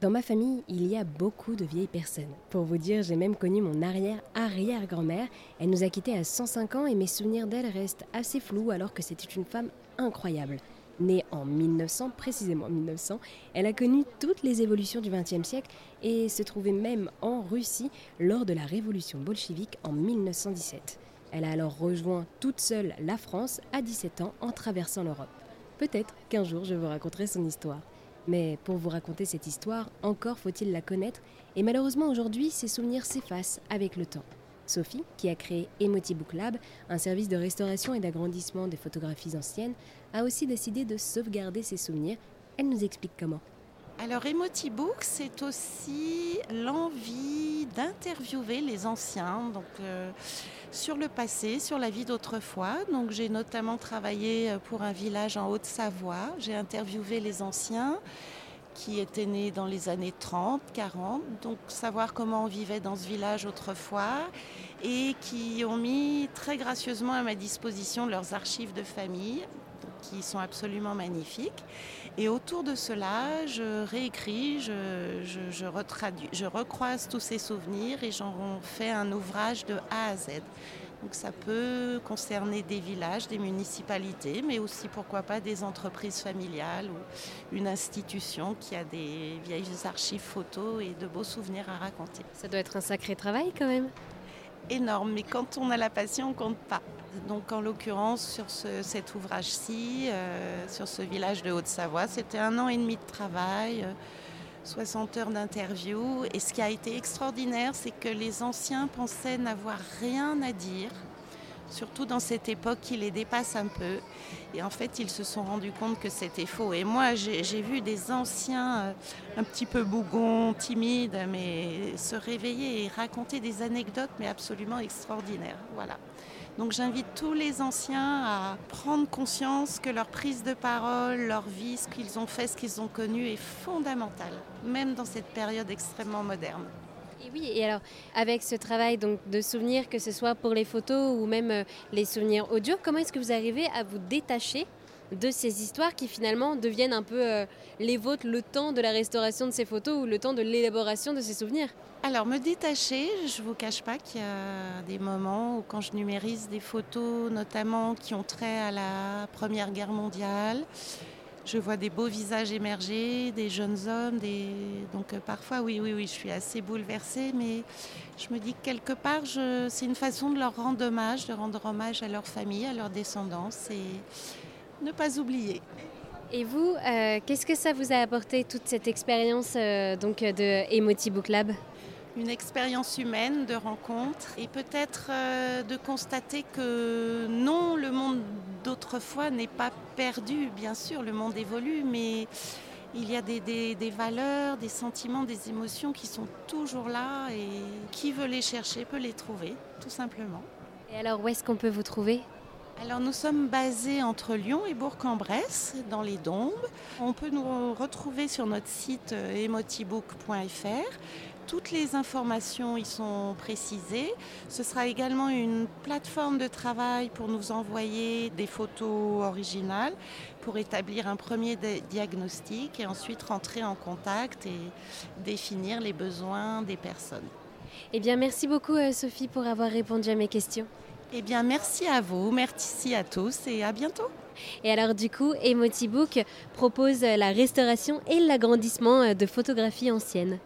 Dans ma famille, il y a beaucoup de vieilles personnes. Pour vous dire, j'ai même connu mon arrière-arrière-grand-mère. Elle nous a quittés à 105 ans et mes souvenirs d'elle restent assez flous alors que c'était une femme incroyable. Née en 1900, précisément 1900, elle a connu toutes les évolutions du XXe siècle et se trouvait même en Russie lors de la révolution bolchevique en 1917. Elle a alors rejoint toute seule la France à 17 ans en traversant l'Europe. Peut-être qu'un jour je vous raconterai son histoire. Mais pour vous raconter cette histoire, encore faut-il la connaître, et malheureusement aujourd'hui, ses souvenirs s'effacent avec le temps. Sophie, qui a créé Emoji Book Lab, un service de restauration et d'agrandissement des photographies anciennes, a aussi décidé de sauvegarder ses souvenirs. Elle nous explique comment. Alors Emotibook, c'est aussi l'envie d'interviewer les anciens donc, euh, sur le passé, sur la vie d'autrefois. Donc j'ai notamment travaillé euh, pour un village en Haute-Savoie. J'ai interviewé les anciens qui étaient nés dans les années 30, 40, donc savoir comment on vivait dans ce village autrefois, et qui ont mis très gracieusement à ma disposition leurs archives de famille, qui sont absolument magnifiques. Et autour de cela, je réécris, je, je, je recroise tous ces souvenirs et j'en fais un ouvrage de A à Z. Donc ça peut concerner des villages, des municipalités, mais aussi pourquoi pas des entreprises familiales ou une institution qui a des vieilles archives photos et de beaux souvenirs à raconter. Ça doit être un sacré travail quand même. Mais quand on a la passion, on compte pas. Donc en l'occurrence sur cet ouvrage-ci, euh, sur ce village de Haute-Savoie, c'était un an et demi de travail. 60 heures d'interview. Et ce qui a été extraordinaire, c'est que les anciens pensaient n'avoir rien à dire, surtout dans cette époque qui les dépasse un peu. Et en fait, ils se sont rendus compte que c'était faux. Et moi, j'ai vu des anciens euh, un petit peu bougons, timides, mais se réveiller et raconter des anecdotes, mais absolument extraordinaires. Voilà. Donc j'invite tous les anciens à prendre conscience que leur prise de parole, leur vie, ce qu'ils ont fait, ce qu'ils ont connu est fondamental, même dans cette période extrêmement moderne. Et oui, et alors avec ce travail donc de souvenirs, que ce soit pour les photos ou même euh, les souvenirs audio, comment est-ce que vous arrivez à vous détacher de ces histoires qui finalement deviennent un peu euh, les vôtres le temps de la restauration de ces photos ou le temps de l'élaboration de ces souvenirs? Alors me détacher, je ne vous cache pas qu'il y a des moments où quand je numérise des photos notamment qui ont trait à la Première Guerre mondiale, je vois des beaux visages émerger, des jeunes hommes, des... donc euh, parfois oui, oui, oui, je suis assez bouleversée, mais je me dis que quelque part, c'est une façon de leur rendre hommage, de rendre hommage à leur famille, à leur descendance. Et ne pas oublier. Et vous, euh, qu'est-ce que ça vous a apporté toute cette expérience euh, donc de Emoti Book Lab? Une expérience humaine de rencontre et peut-être euh, de constater que non, le monde d'autrefois n'est pas perdu. Bien sûr, le monde évolue, mais il y a des, des, valeurs, des sentiments, des émotions qui sont toujours là et qui veut les chercher peut les trouver, tout simplement. Et alors, où est-ce qu'on peut vous trouver? Alors nous sommes basés entre Lyon et Bourg-en-Bresse, dans les Dombes. On peut nous retrouver sur notre site euh, emotibook.fr. Toutes les informations y sont précisées. Ce sera également une plateforme de travail pour nous envoyer des photos originales pour établir un premier diagnostic et ensuite rentrer en contact et définir les besoins des personnes. Eh bien, merci beaucoup euh, Sophie pour avoir répondu à mes questions. Eh bien, merci à vous, merci à tous et à bientôt. Et alors du coup, Emotibook propose la restauration et l'agrandissement de photographies anciennes.